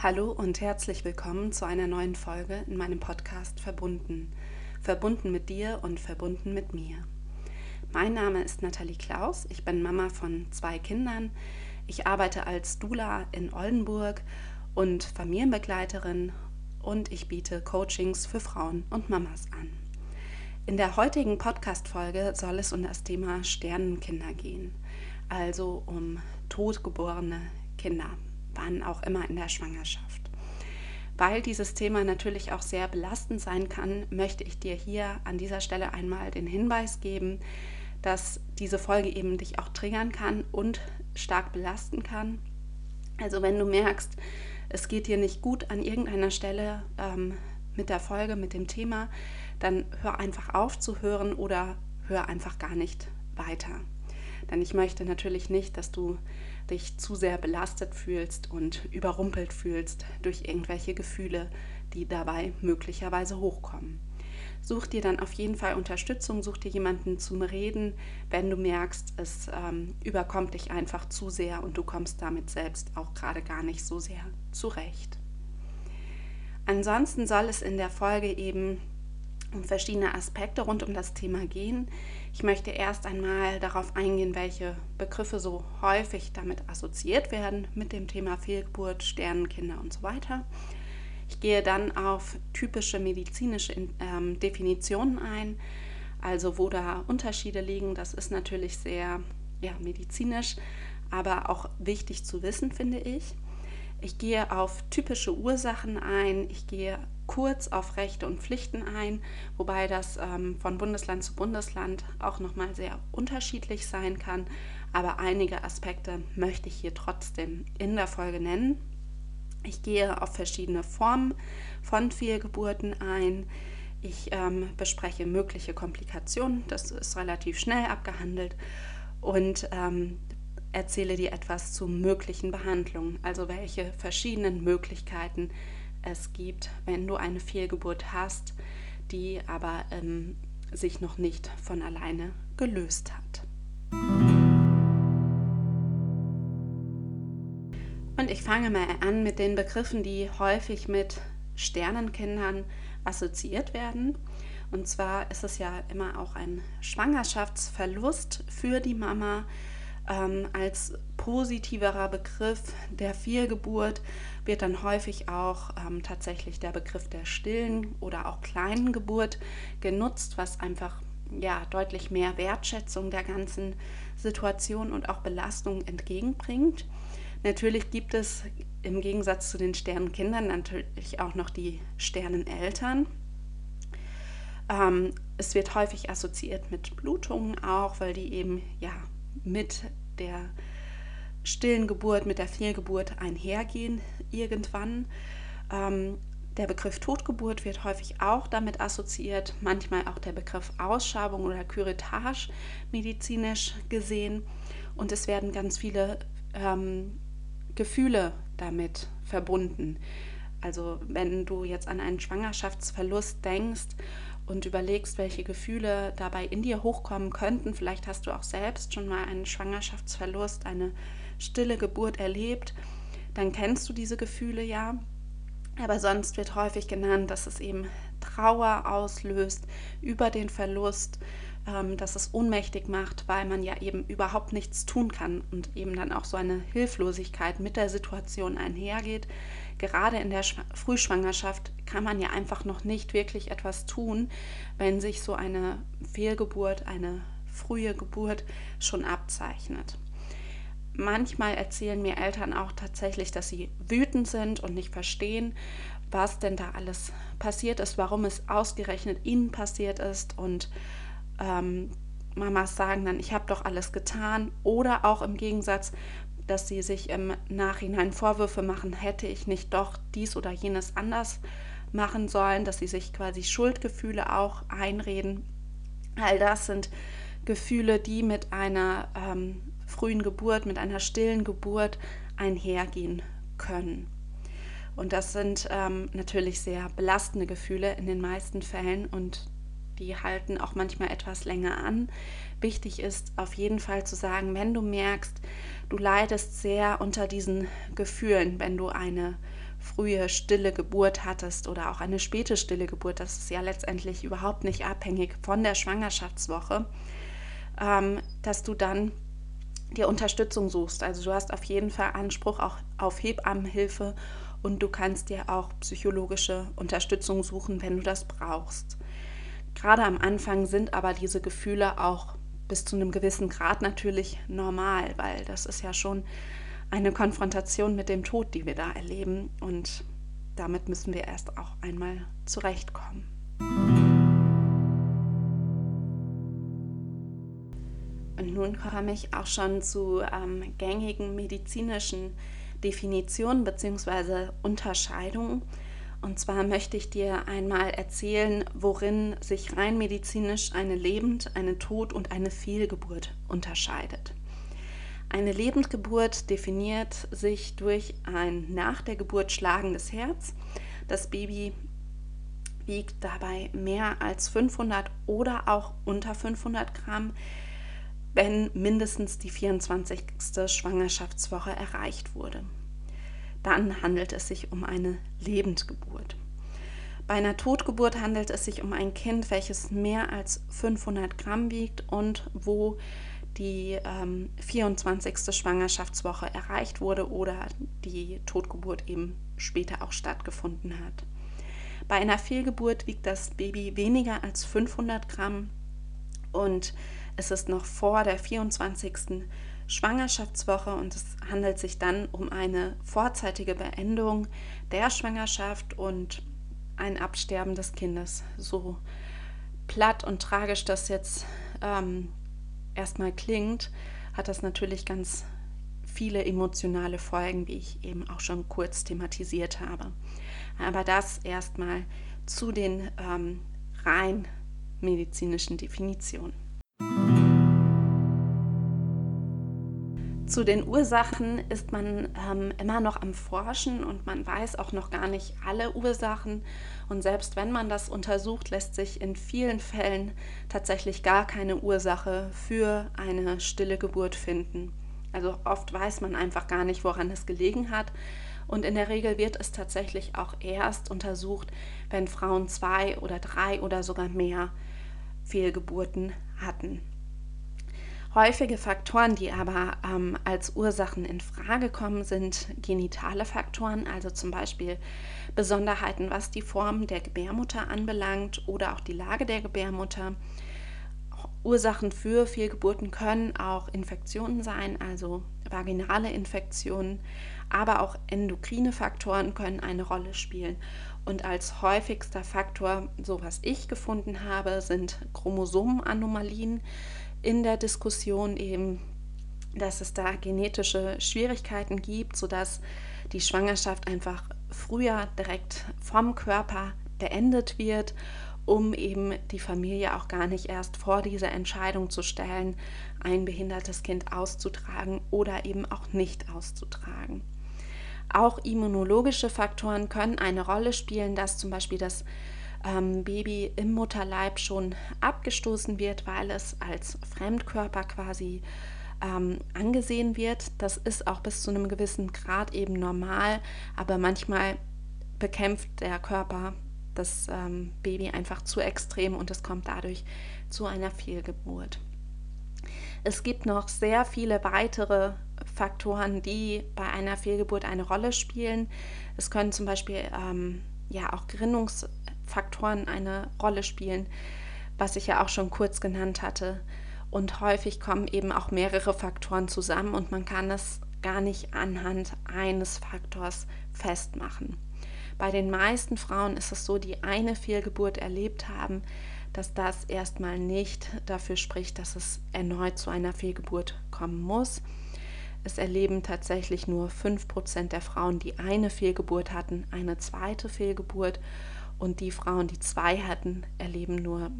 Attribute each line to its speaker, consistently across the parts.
Speaker 1: Hallo und herzlich willkommen zu einer neuen Folge in meinem Podcast Verbunden. Verbunden mit dir und verbunden mit mir. Mein Name ist Nathalie Klaus, ich bin Mama von zwei Kindern. Ich arbeite als Dula in Oldenburg und Familienbegleiterin und ich biete Coachings für Frauen und Mamas an. In der heutigen Podcast-Folge soll es um das Thema Sternenkinder gehen, also um totgeborene Kinder wann auch immer in der Schwangerschaft. Weil dieses Thema natürlich auch sehr belastend sein kann, möchte ich dir hier an dieser Stelle einmal den Hinweis geben, dass diese Folge eben dich auch triggern kann und stark belasten kann. Also wenn du merkst, es geht dir nicht gut an irgendeiner Stelle ähm, mit der Folge, mit dem Thema, dann hör einfach auf zu hören oder hör einfach gar nicht weiter. Denn ich möchte natürlich nicht, dass du dich zu sehr belastet fühlst und überrumpelt fühlst durch irgendwelche Gefühle, die dabei möglicherweise hochkommen. Such dir dann auf jeden Fall Unterstützung, such dir jemanden zum Reden, wenn du merkst, es ähm, überkommt dich einfach zu sehr und du kommst damit selbst auch gerade gar nicht so sehr zurecht. Ansonsten soll es in der Folge eben um verschiedene Aspekte rund um das Thema gehen. Ich möchte erst einmal darauf eingehen, welche Begriffe so häufig damit assoziiert werden mit dem Thema Fehlgeburt, Sternenkinder und so weiter. Ich gehe dann auf typische medizinische ähm, Definitionen ein, also wo da Unterschiede liegen. Das ist natürlich sehr ja, medizinisch, aber auch wichtig zu wissen, finde ich. Ich gehe auf typische Ursachen ein. Ich gehe kurz auf Rechte und Pflichten ein, wobei das ähm, von Bundesland zu Bundesland auch nochmal sehr unterschiedlich sein kann. Aber einige Aspekte möchte ich hier trotzdem in der Folge nennen. Ich gehe auf verschiedene Formen von Fehlgeburten ein. Ich ähm, bespreche mögliche Komplikationen, das ist relativ schnell abgehandelt und ähm, erzähle dir etwas zu möglichen Behandlungen, also welche verschiedenen Möglichkeiten es gibt, wenn du eine Fehlgeburt hast, die aber ähm, sich noch nicht von alleine gelöst hat. Und ich fange mal an mit den Begriffen, die häufig mit Sternenkindern assoziiert werden. Und zwar ist es ja immer auch ein Schwangerschaftsverlust für die Mama ähm, als positiverer Begriff der Fehlgeburt wird dann häufig auch ähm, tatsächlich der Begriff der stillen oder auch kleinen Geburt genutzt, was einfach ja deutlich mehr Wertschätzung der ganzen Situation und auch Belastung entgegenbringt. Natürlich gibt es im Gegensatz zu den Sternenkindern natürlich auch noch die Sterneneltern. Ähm, es wird häufig assoziiert mit Blutungen auch, weil die eben ja mit der stillen Geburt, mit der Fehlgeburt einhergehen irgendwann. Ähm, der Begriff Totgeburt wird häufig auch damit assoziiert, manchmal auch der Begriff Ausschabung oder Curettage medizinisch gesehen. Und es werden ganz viele ähm, Gefühle damit verbunden. Also wenn du jetzt an einen Schwangerschaftsverlust denkst und überlegst, welche Gefühle dabei in dir hochkommen könnten. Vielleicht hast du auch selbst schon mal einen Schwangerschaftsverlust, eine stille Geburt erlebt. Dann kennst du diese Gefühle ja. Aber sonst wird häufig genannt, dass es eben Trauer auslöst über den Verlust, ähm, dass es ohnmächtig macht, weil man ja eben überhaupt nichts tun kann und eben dann auch so eine Hilflosigkeit mit der Situation einhergeht gerade in der Frühschwangerschaft kann man ja einfach noch nicht wirklich etwas tun, wenn sich so eine Fehlgeburt, eine frühe Geburt schon abzeichnet. Manchmal erzählen mir Eltern auch tatsächlich, dass sie wütend sind und nicht verstehen, was denn da alles passiert ist, warum es ausgerechnet ihnen passiert ist und ähm, Mamas sagen dann, ich habe doch alles getan oder auch im Gegensatz, dass sie sich im Nachhinein Vorwürfe machen, hätte ich nicht doch dies oder jenes anders machen sollen, dass sie sich quasi Schuldgefühle auch einreden. All das sind Gefühle, die mit einer ähm, frühen Geburt, mit einer stillen Geburt einhergehen können. Und das sind ähm, natürlich sehr belastende Gefühle in den meisten Fällen und die halten auch manchmal etwas länger an. Wichtig ist auf jeden Fall zu sagen, wenn du merkst, du leidest sehr unter diesen Gefühlen, wenn du eine frühe stille Geburt hattest oder auch eine späte stille Geburt, das ist ja letztendlich überhaupt nicht abhängig von der Schwangerschaftswoche, ähm, dass du dann dir Unterstützung suchst. Also du hast auf jeden Fall Anspruch auch auf Hebammenhilfe und du kannst dir auch psychologische Unterstützung suchen, wenn du das brauchst. Gerade am Anfang sind aber diese Gefühle auch bis zu einem gewissen Grad natürlich normal, weil das ist ja schon eine Konfrontation mit dem Tod, die wir da erleben und damit müssen wir erst auch einmal zurechtkommen. Und nun komme ich auch schon zu ähm, gängigen medizinischen Definitionen bzw. Unterscheidungen. Und zwar möchte ich dir einmal erzählen, worin sich rein medizinisch eine Lebend-, eine Tod- und eine Fehlgeburt unterscheidet. Eine Lebendgeburt definiert sich durch ein nach der Geburt schlagendes Herz. Das Baby wiegt dabei mehr als 500 oder auch unter 500 Gramm, wenn mindestens die 24. Schwangerschaftswoche erreicht wurde dann handelt es sich um eine Lebendgeburt. Bei einer Totgeburt handelt es sich um ein Kind, welches mehr als 500 Gramm wiegt und wo die ähm, 24. Schwangerschaftswoche erreicht wurde oder die Totgeburt eben später auch stattgefunden hat. Bei einer Fehlgeburt wiegt das Baby weniger als 500 Gramm und es ist noch vor der 24. Schwangerschaftswoche und es handelt sich dann um eine vorzeitige Beendung der Schwangerschaft und ein Absterben des Kindes. So platt und tragisch das jetzt ähm, erstmal klingt, hat das natürlich ganz viele emotionale Folgen, wie ich eben auch schon kurz thematisiert habe. Aber das erstmal zu den ähm, rein medizinischen Definitionen. Zu den Ursachen ist man ähm, immer noch am Forschen und man weiß auch noch gar nicht alle Ursachen. Und selbst wenn man das untersucht, lässt sich in vielen Fällen tatsächlich gar keine Ursache für eine stille Geburt finden. Also oft weiß man einfach gar nicht, woran es gelegen hat. Und in der Regel wird es tatsächlich auch erst untersucht, wenn Frauen zwei oder drei oder sogar mehr Fehlgeburten hatten. Häufige Faktoren, die aber ähm, als Ursachen in Frage kommen, sind genitale Faktoren, also zum Beispiel Besonderheiten, was die Form der Gebärmutter anbelangt oder auch die Lage der Gebärmutter. Ursachen für Fehlgeburten können auch Infektionen sein, also vaginale Infektionen, aber auch endokrine Faktoren können eine Rolle spielen. Und als häufigster Faktor, so was ich gefunden habe, sind Chromosomenanomalien in der Diskussion eben, dass es da genetische Schwierigkeiten gibt, sodass die Schwangerschaft einfach früher direkt vom Körper beendet wird, um eben die Familie auch gar nicht erst vor diese Entscheidung zu stellen, ein behindertes Kind auszutragen oder eben auch nicht auszutragen. Auch immunologische Faktoren können eine Rolle spielen, dass zum Beispiel das ähm, Baby im Mutterleib schon abgestoßen wird, weil es als Fremdkörper quasi ähm, angesehen wird. Das ist auch bis zu einem gewissen Grad eben normal, aber manchmal bekämpft der Körper das ähm, Baby einfach zu extrem und es kommt dadurch zu einer Fehlgeburt. Es gibt noch sehr viele weitere Faktoren, die bei einer Fehlgeburt eine Rolle spielen. Es können zum Beispiel ähm, ja auch Gerinnungs- Faktoren eine Rolle spielen, was ich ja auch schon kurz genannt hatte. Und häufig kommen eben auch mehrere Faktoren zusammen und man kann es gar nicht anhand eines Faktors festmachen. Bei den meisten Frauen ist es so, die eine Fehlgeburt erlebt haben, dass das erstmal nicht dafür spricht, dass es erneut zu einer Fehlgeburt kommen muss. Es erleben tatsächlich nur 5% der Frauen, die eine Fehlgeburt hatten, eine zweite Fehlgeburt und die Frauen, die zwei hatten, erleben nur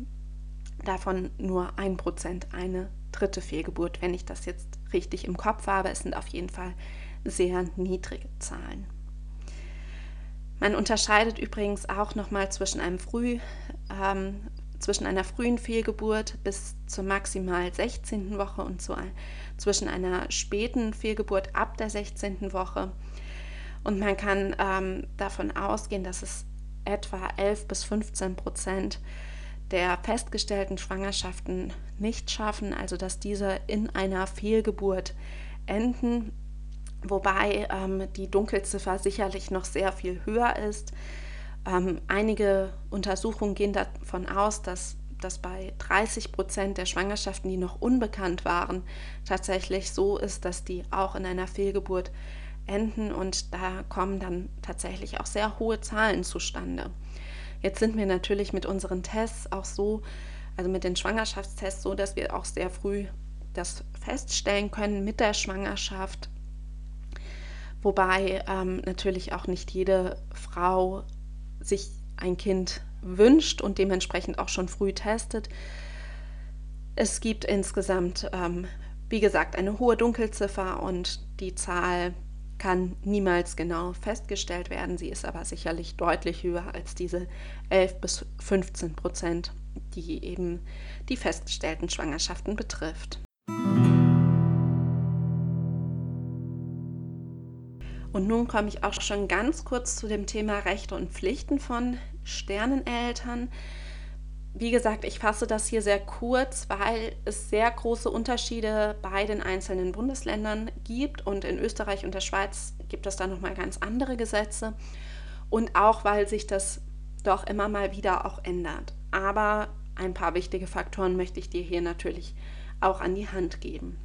Speaker 1: davon nur ein Prozent eine dritte Fehlgeburt. Wenn ich das jetzt richtig im Kopf habe, es sind auf jeden Fall sehr niedrige Zahlen. Man unterscheidet übrigens auch nochmal zwischen einem früh, ähm, zwischen einer frühen Fehlgeburt bis zur maximal 16. Woche und zu, zwischen einer späten Fehlgeburt ab der 16. Woche. Und man kann ähm, davon ausgehen, dass es etwa 11 bis 15 Prozent der festgestellten Schwangerschaften nicht schaffen, also dass diese in einer Fehlgeburt enden, wobei ähm, die Dunkelziffer sicherlich noch sehr viel höher ist. Ähm, einige Untersuchungen gehen davon aus, dass das bei 30 Prozent der Schwangerschaften, die noch unbekannt waren, tatsächlich so ist, dass die auch in einer Fehlgeburt enden und da kommen dann tatsächlich auch sehr hohe Zahlen zustande. Jetzt sind wir natürlich mit unseren Tests auch so, also mit den Schwangerschaftstests so, dass wir auch sehr früh das feststellen können mit der Schwangerschaft. Wobei ähm, natürlich auch nicht jede Frau sich ein Kind wünscht und dementsprechend auch schon früh testet. Es gibt insgesamt, ähm, wie gesagt, eine hohe Dunkelziffer und die Zahl kann niemals genau festgestellt werden. Sie ist aber sicherlich deutlich höher als diese 11 bis 15 Prozent, die eben die festgestellten Schwangerschaften betrifft. Und nun komme ich auch schon ganz kurz zu dem Thema Rechte und Pflichten von Sterneneltern. Wie gesagt, ich fasse das hier sehr kurz, weil es sehr große Unterschiede bei den einzelnen Bundesländern gibt und in Österreich und der Schweiz gibt es da nochmal ganz andere Gesetze und auch weil sich das doch immer mal wieder auch ändert. Aber ein paar wichtige Faktoren möchte ich dir hier natürlich auch an die Hand geben.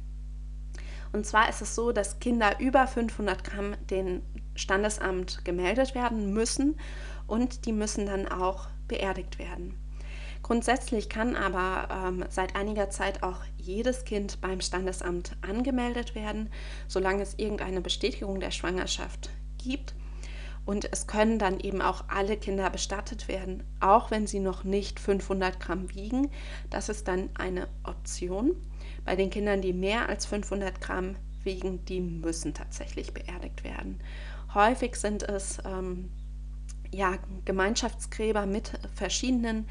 Speaker 1: Und zwar ist es so, dass Kinder über 500 Gramm den Standesamt gemeldet werden müssen und die müssen dann auch beerdigt werden. Grundsätzlich kann aber ähm, seit einiger Zeit auch jedes Kind beim Standesamt angemeldet werden, solange es irgendeine Bestätigung der Schwangerschaft gibt. Und es können dann eben auch alle Kinder bestattet werden, auch wenn sie noch nicht 500 Gramm wiegen. Das ist dann eine Option. Bei den Kindern, die mehr als 500 Gramm wiegen, die müssen tatsächlich beerdigt werden. Häufig sind es ähm, ja, Gemeinschaftsgräber mit verschiedenen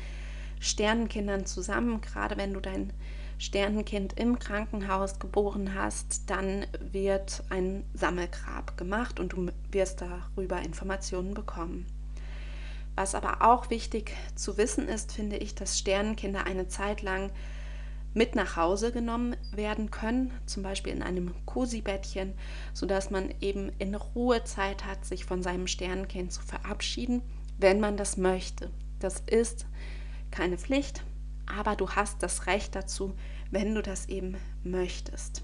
Speaker 1: Sternenkindern zusammen. Gerade wenn du dein Sternenkind im Krankenhaus geboren hast, dann wird ein Sammelgrab gemacht und du wirst darüber Informationen bekommen. Was aber auch wichtig zu wissen ist, finde ich, dass Sternenkinder eine Zeit lang mit nach Hause genommen werden können, zum Beispiel in einem Cosi-Bettchen, sodass man eben in Ruhe Zeit hat, sich von seinem Sternenkind zu verabschieden, wenn man das möchte. Das ist keine Pflicht, aber du hast das Recht dazu, wenn du das eben möchtest.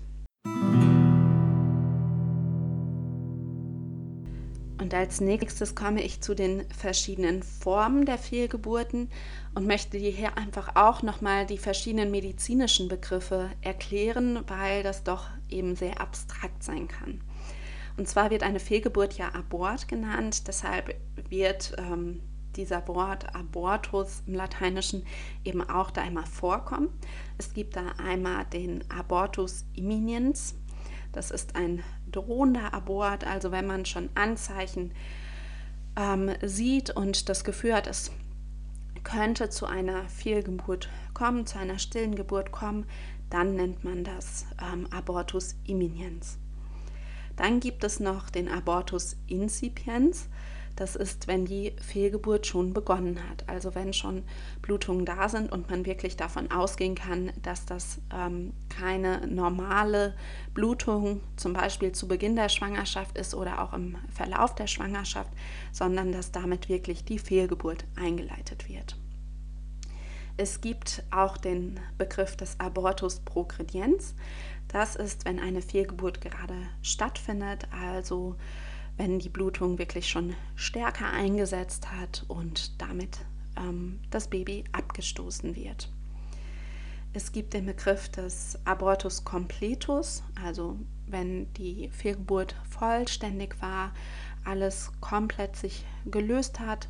Speaker 1: Und als nächstes komme ich zu den verschiedenen Formen der Fehlgeburten und möchte dir hier einfach auch nochmal die verschiedenen medizinischen Begriffe erklären, weil das doch eben sehr abstrakt sein kann. Und zwar wird eine Fehlgeburt ja Abort genannt, deshalb wird ähm, dieser Wort Abortus im Lateinischen eben auch da einmal vorkommen. Es gibt da einmal den Abortus imminens. Das ist ein drohender Abort, also wenn man schon Anzeichen ähm, sieht und das Gefühl hat, es könnte zu einer Fehlgeburt kommen, zu einer stillen Geburt kommen, dann nennt man das ähm, Abortus imminens. Dann gibt es noch den Abortus incipiens. Das ist, wenn die Fehlgeburt schon begonnen hat. Also wenn schon Blutungen da sind und man wirklich davon ausgehen kann, dass das ähm, keine normale Blutung zum Beispiel zu Beginn der Schwangerschaft ist oder auch im Verlauf der Schwangerschaft, sondern dass damit wirklich die Fehlgeburt eingeleitet wird. Es gibt auch den Begriff des Abortus progrediens. Das ist, wenn eine Fehlgeburt gerade stattfindet, also wenn die Blutung wirklich schon stärker eingesetzt hat und damit ähm, das Baby abgestoßen wird. Es gibt den Begriff des Abortus completus, also wenn die Fehlgeburt vollständig war, alles komplett sich gelöst hat,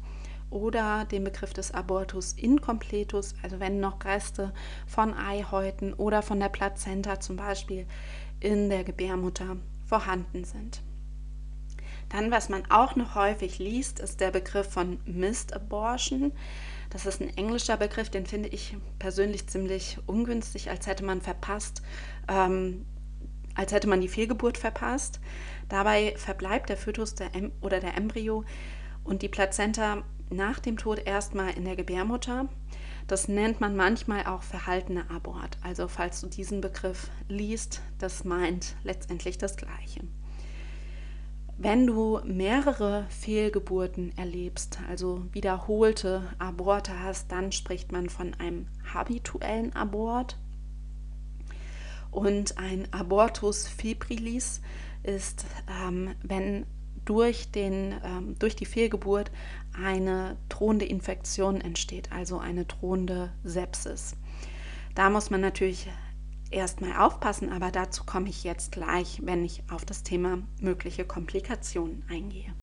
Speaker 1: oder den Begriff des Abortus incompletus, also wenn noch Reste von Eihäuten oder von der Plazenta zum Beispiel in der Gebärmutter vorhanden sind. Dann, was man auch noch häufig liest, ist der Begriff von Missed Abortion. Das ist ein englischer Begriff, den finde ich persönlich ziemlich ungünstig, als hätte man verpasst, ähm, als hätte man die Fehlgeburt verpasst. Dabei verbleibt der Fötus der em oder der Embryo und die Plazenta nach dem Tod erstmal in der Gebärmutter. Das nennt man manchmal auch verhaltener Abort. Also falls du diesen Begriff liest, das meint letztendlich das Gleiche. Wenn du mehrere Fehlgeburten erlebst, also wiederholte Aborte hast, dann spricht man von einem habituellen Abort. Und ein Abortus febrilis ist, ähm, wenn durch, den, ähm, durch die Fehlgeburt eine drohende Infektion entsteht, also eine drohende Sepsis. Da muss man natürlich erstmal aufpassen, aber dazu komme ich jetzt gleich, wenn ich auf das Thema mögliche Komplikationen eingehe.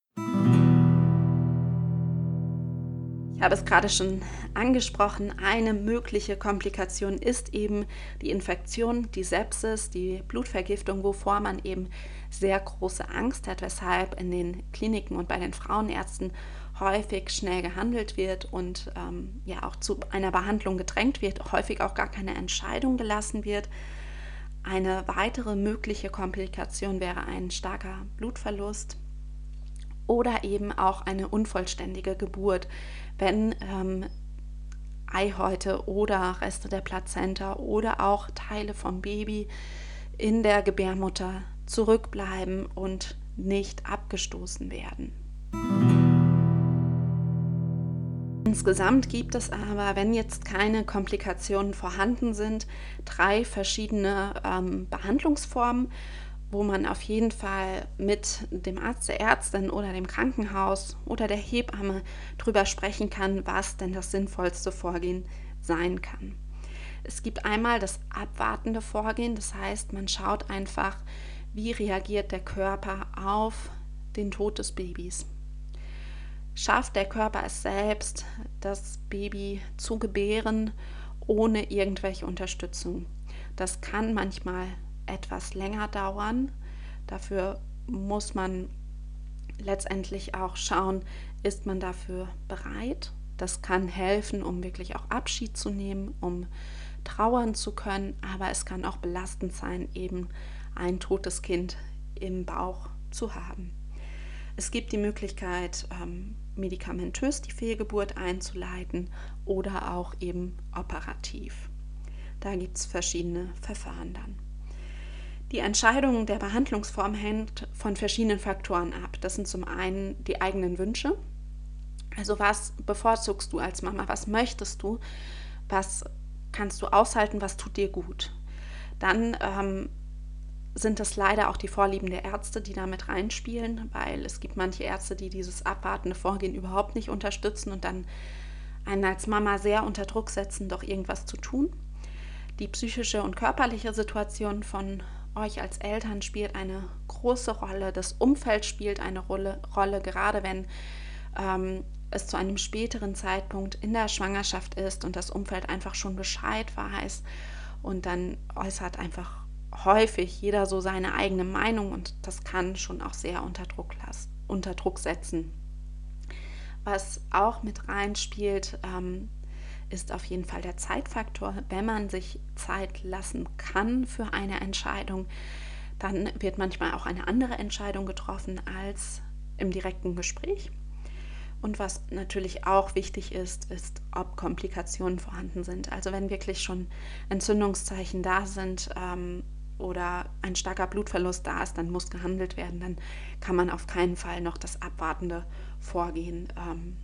Speaker 1: Ich habe es gerade schon angesprochen, eine mögliche Komplikation ist eben die Infektion, die Sepsis, die Blutvergiftung, wovor man eben sehr große Angst hat, weshalb in den Kliniken und bei den Frauenärzten häufig schnell gehandelt wird und ähm, ja auch zu einer Behandlung gedrängt wird, häufig auch gar keine Entscheidung gelassen wird. Eine weitere mögliche Komplikation wäre ein starker Blutverlust oder eben auch eine unvollständige Geburt, wenn ähm, Eihäute oder Reste der Plazenta oder auch Teile vom Baby in der Gebärmutter zurückbleiben und nicht abgestoßen werden. Insgesamt gibt es aber, wenn jetzt keine Komplikationen vorhanden sind, drei verschiedene ähm, Behandlungsformen, wo man auf jeden Fall mit dem Arzt, der Ärztin oder dem Krankenhaus oder der Hebamme drüber sprechen kann, was denn das sinnvollste Vorgehen sein kann. Es gibt einmal das abwartende Vorgehen, das heißt, man schaut einfach, wie reagiert der Körper auf den Tod des Babys schafft der Körper es selbst, das Baby zu gebären, ohne irgendwelche Unterstützung. Das kann manchmal etwas länger dauern. Dafür muss man letztendlich auch schauen, ist man dafür bereit. Das kann helfen, um wirklich auch Abschied zu nehmen, um trauern zu können, aber es kann auch belastend sein, eben ein totes Kind im Bauch zu haben. Es gibt die Möglichkeit, ähm, medikamentös die Fehlgeburt einzuleiten oder auch eben operativ. Da gibt es verschiedene Verfahren dann. Die Entscheidung der Behandlungsform hängt von verschiedenen Faktoren ab. Das sind zum einen die eigenen Wünsche. Also was bevorzugst du als Mama? Was möchtest du? Was kannst du aushalten? Was tut dir gut? Dann ähm, sind es leider auch die Vorlieben der Ärzte, die damit reinspielen, weil es gibt manche Ärzte, die dieses abwartende Vorgehen überhaupt nicht unterstützen und dann einen als Mama sehr unter Druck setzen, doch irgendwas zu tun. Die psychische und körperliche Situation von euch als Eltern spielt eine große Rolle. Das Umfeld spielt eine Rolle, Rolle gerade wenn ähm, es zu einem späteren Zeitpunkt in der Schwangerschaft ist und das Umfeld einfach schon Bescheid weiß und dann äußert einfach häufig jeder so seine eigene Meinung und das kann schon auch sehr unter Druck, lassen, unter Druck setzen. Was auch mit reinspielt, ähm, ist auf jeden Fall der Zeitfaktor. Wenn man sich Zeit lassen kann für eine Entscheidung, dann wird manchmal auch eine andere Entscheidung getroffen als im direkten Gespräch. Und was natürlich auch wichtig ist, ist, ob Komplikationen vorhanden sind. Also wenn wirklich schon Entzündungszeichen da sind, ähm, oder ein starker Blutverlust da ist, dann muss gehandelt werden. Dann kann man auf keinen Fall noch das abwartende Vorgehen ähm,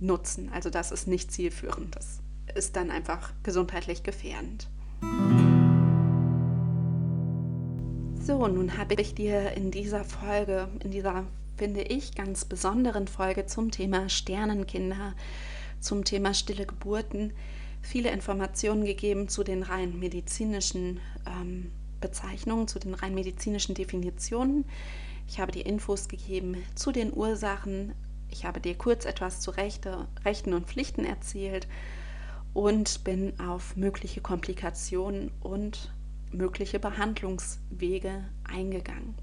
Speaker 1: nutzen. Also das ist nicht zielführend. Das ist dann einfach gesundheitlich gefährdend. So, nun habe ich dir in dieser Folge, in dieser, finde ich, ganz besonderen Folge zum Thema Sternenkinder, zum Thema stille Geburten, viele Informationen gegeben zu den rein medizinischen ähm, Bezeichnungen, zu den rein medizinischen Definitionen. Ich habe dir Infos gegeben zu den Ursachen. Ich habe dir kurz etwas zu Rechte, Rechten und Pflichten erzählt und bin auf mögliche Komplikationen und mögliche Behandlungswege eingegangen.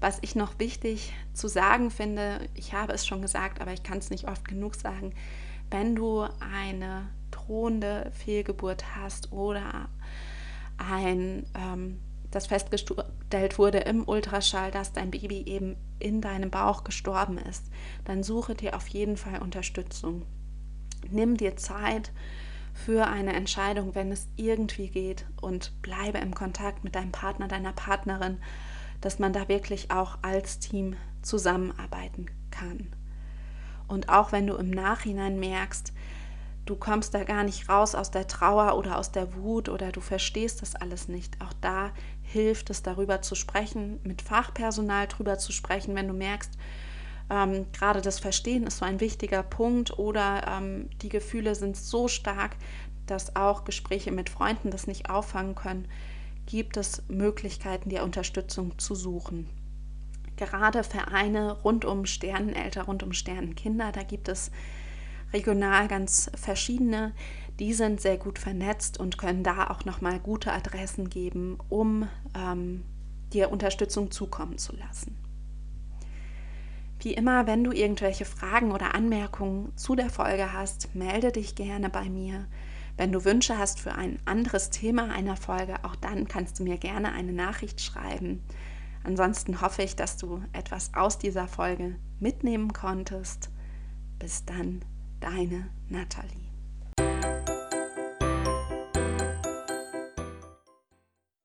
Speaker 1: Was ich noch wichtig zu sagen finde, ich habe es schon gesagt, aber ich kann es nicht oft genug sagen, wenn du eine drohende Fehlgeburt hast oder ein ähm, dass festgestellt wurde im Ultraschall, dass dein Baby eben in deinem Bauch gestorben ist, dann suche dir auf jeden Fall Unterstützung. Nimm dir Zeit für eine Entscheidung, wenn es irgendwie geht und bleibe im Kontakt mit deinem Partner, deiner Partnerin, dass man da wirklich auch als Team zusammenarbeiten kann. Und auch wenn du im Nachhinein merkst, du kommst da gar nicht raus aus der Trauer oder aus der Wut oder du verstehst das alles nicht, auch da hilft es darüber zu sprechen, mit Fachpersonal darüber zu sprechen, wenn du merkst, ähm, gerade das Verstehen ist so ein wichtiger Punkt oder ähm, die Gefühle sind so stark, dass auch Gespräche mit Freunden das nicht auffangen können, gibt es Möglichkeiten, dir Unterstützung zu suchen. Gerade Vereine rund um Sterneneltern, rund um Sternenkinder, da gibt es regional ganz verschiedene, die sind sehr gut vernetzt und können da auch nochmal gute Adressen geben, um ähm, dir Unterstützung zukommen zu lassen. Wie immer, wenn du irgendwelche Fragen oder Anmerkungen zu der Folge hast, melde dich gerne bei mir. Wenn du Wünsche hast für ein anderes Thema einer Folge, auch dann kannst du mir gerne eine Nachricht schreiben. Ansonsten hoffe ich, dass du etwas aus dieser Folge mitnehmen konntest. Bis dann, deine Nathalie.